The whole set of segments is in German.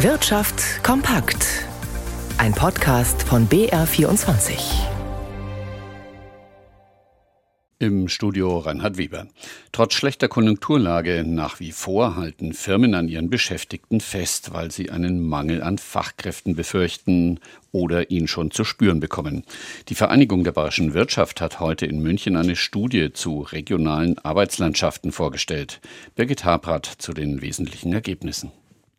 Wirtschaft kompakt. Ein Podcast von BR24. Im Studio Reinhard Weber. Trotz schlechter Konjunkturlage nach wie vor halten Firmen an ihren Beschäftigten fest, weil sie einen Mangel an Fachkräften befürchten oder ihn schon zu spüren bekommen. Die Vereinigung der bayerischen Wirtschaft hat heute in München eine Studie zu regionalen Arbeitslandschaften vorgestellt. Birgit Haprat zu den wesentlichen Ergebnissen.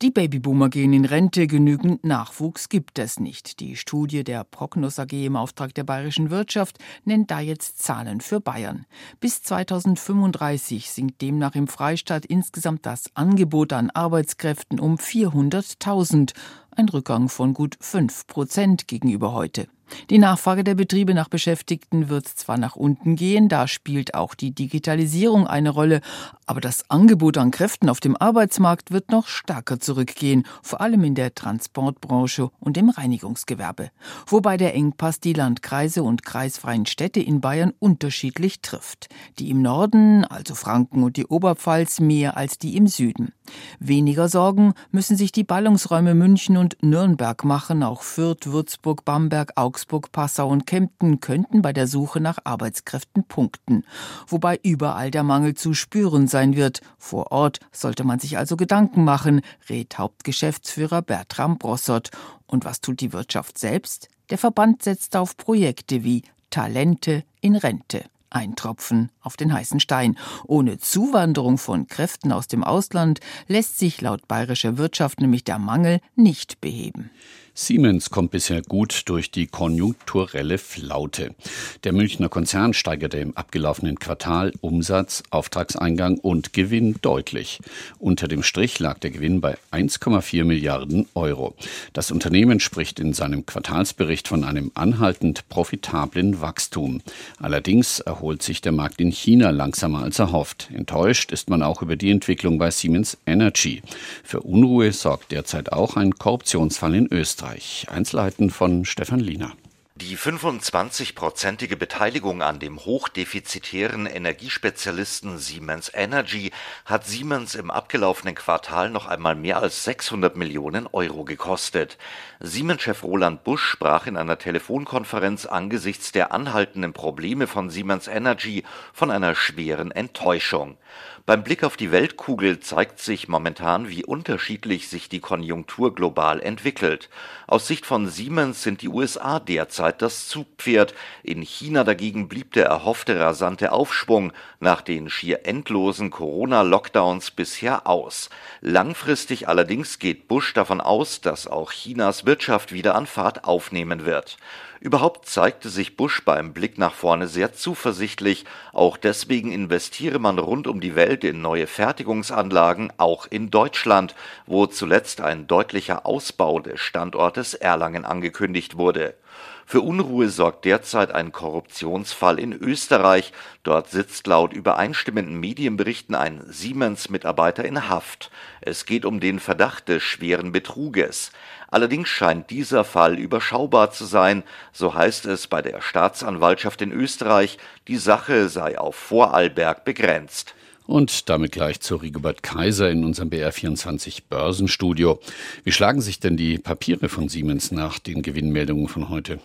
Die Babyboomer gehen in Rente, genügend Nachwuchs gibt es nicht. Die Studie der Prognos AG im Auftrag der bayerischen Wirtschaft nennt da jetzt Zahlen für Bayern. Bis 2035 sinkt demnach im Freistaat insgesamt das Angebot an Arbeitskräften um 400.000, ein Rückgang von gut 5 Prozent gegenüber heute. Die Nachfrage der Betriebe nach Beschäftigten wird zwar nach unten gehen, da spielt auch die Digitalisierung eine Rolle, aber das Angebot an Kräften auf dem Arbeitsmarkt wird noch stärker zurückgehen, vor allem in der Transportbranche und im Reinigungsgewerbe, wobei der Engpass die Landkreise und kreisfreien Städte in Bayern unterschiedlich trifft. Die im Norden, also Franken und die Oberpfalz, mehr als die im Süden. Weniger Sorgen müssen sich die Ballungsräume München und Nürnberg machen, auch Fürth, Würzburg, Bamberg, Augsburg Augsburg, Passau und Kempten könnten bei der Suche nach Arbeitskräften punkten, wobei überall der Mangel zu spüren sein wird. Vor Ort sollte man sich also Gedanken machen, rät Hauptgeschäftsführer Bertram Brossert. Und was tut die Wirtschaft selbst? Der Verband setzt auf Projekte wie Talente in Rente. Ein Tropfen auf den heißen Stein. Ohne Zuwanderung von Kräften aus dem Ausland lässt sich laut bayerischer Wirtschaft nämlich der Mangel nicht beheben. Siemens kommt bisher gut durch die konjunkturelle Flaute. Der Münchner Konzern steigerte im abgelaufenen Quartal Umsatz, Auftragseingang und Gewinn deutlich. Unter dem Strich lag der Gewinn bei 1,4 Milliarden Euro. Das Unternehmen spricht in seinem Quartalsbericht von einem anhaltend profitablen Wachstum. Allerdings erholt sich der Markt in China langsamer als erhofft. Enttäuscht ist man auch über die Entwicklung bei Siemens Energy. Für Unruhe sorgt derzeit auch ein Korruptionsfall in Österreich. Österreich. Einzelheiten von Stefan Liener. Die 25-prozentige Beteiligung an dem hochdefizitären Energiespezialisten Siemens Energy hat Siemens im abgelaufenen Quartal noch einmal mehr als 600 Millionen Euro gekostet. Siemens-Chef Roland Busch sprach in einer Telefonkonferenz angesichts der anhaltenden Probleme von Siemens Energy von einer schweren Enttäuschung. Beim Blick auf die Weltkugel zeigt sich momentan, wie unterschiedlich sich die Konjunktur global entwickelt. Aus Sicht von Siemens sind die USA derzeit das Zugpferd. In China dagegen blieb der erhoffte rasante Aufschwung nach den schier endlosen Corona-Lockdowns bisher aus. Langfristig allerdings geht Bush davon aus, dass auch Chinas Wirtschaft wieder an Fahrt aufnehmen wird. Überhaupt zeigte sich Bush beim Blick nach vorne sehr zuversichtlich, auch deswegen investiere man rund um die Welt in neue Fertigungsanlagen, auch in Deutschland, wo zuletzt ein deutlicher Ausbau des Standortes Erlangen angekündigt wurde. Für Unruhe sorgt derzeit ein Korruptionsfall in Österreich. Dort sitzt laut übereinstimmenden Medienberichten ein Siemens-Mitarbeiter in Haft. Es geht um den Verdacht des schweren Betruges. Allerdings scheint dieser Fall überschaubar zu sein, so heißt es bei der Staatsanwaltschaft in Österreich, die Sache sei auf Vorarlberg begrenzt. Und damit gleich zu Rigobert Kaiser in unserem BR24 Börsenstudio. Wie schlagen sich denn die Papiere von Siemens nach den Gewinnmeldungen von heute?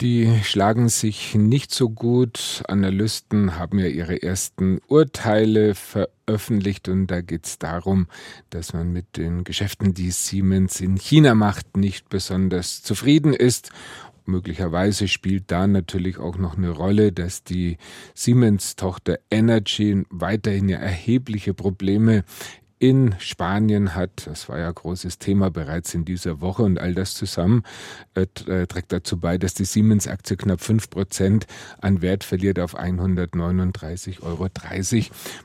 Die schlagen sich nicht so gut. Analysten haben ja ihre ersten Urteile veröffentlicht und da geht es darum, dass man mit den Geschäften, die Siemens in China macht, nicht besonders zufrieden ist Möglicherweise spielt da natürlich auch noch eine Rolle, dass die Siemens-Tochter Energy weiterhin ja erhebliche Probleme in Spanien hat. Das war ja großes Thema bereits in dieser Woche und all das zusammen äh, äh trägt dazu bei, dass die Siemens-Aktie knapp fünf Prozent an Wert verliert auf 139,30 Euro.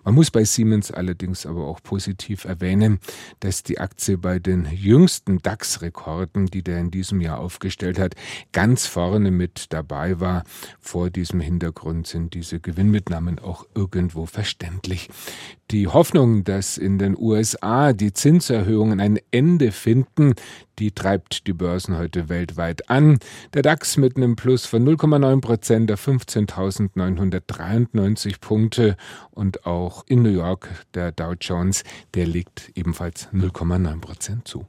Man muss bei Siemens allerdings aber auch positiv erwähnen, dass die Aktie bei den jüngsten DAX-Rekorden, die der in diesem Jahr aufgestellt hat, ganz vorne mit dabei war. Vor diesem Hintergrund sind diese Gewinnmitnahmen auch irgendwo verständlich. Die Hoffnung, dass in den USA die Zinserhöhungen ein Ende finden, die treibt die Börsen heute weltweit an. Der DAX mit einem Plus von 0,9 Prozent auf 15.993 Punkte und auch in New York der Dow Jones, der legt ebenfalls 0,9 Prozent zu.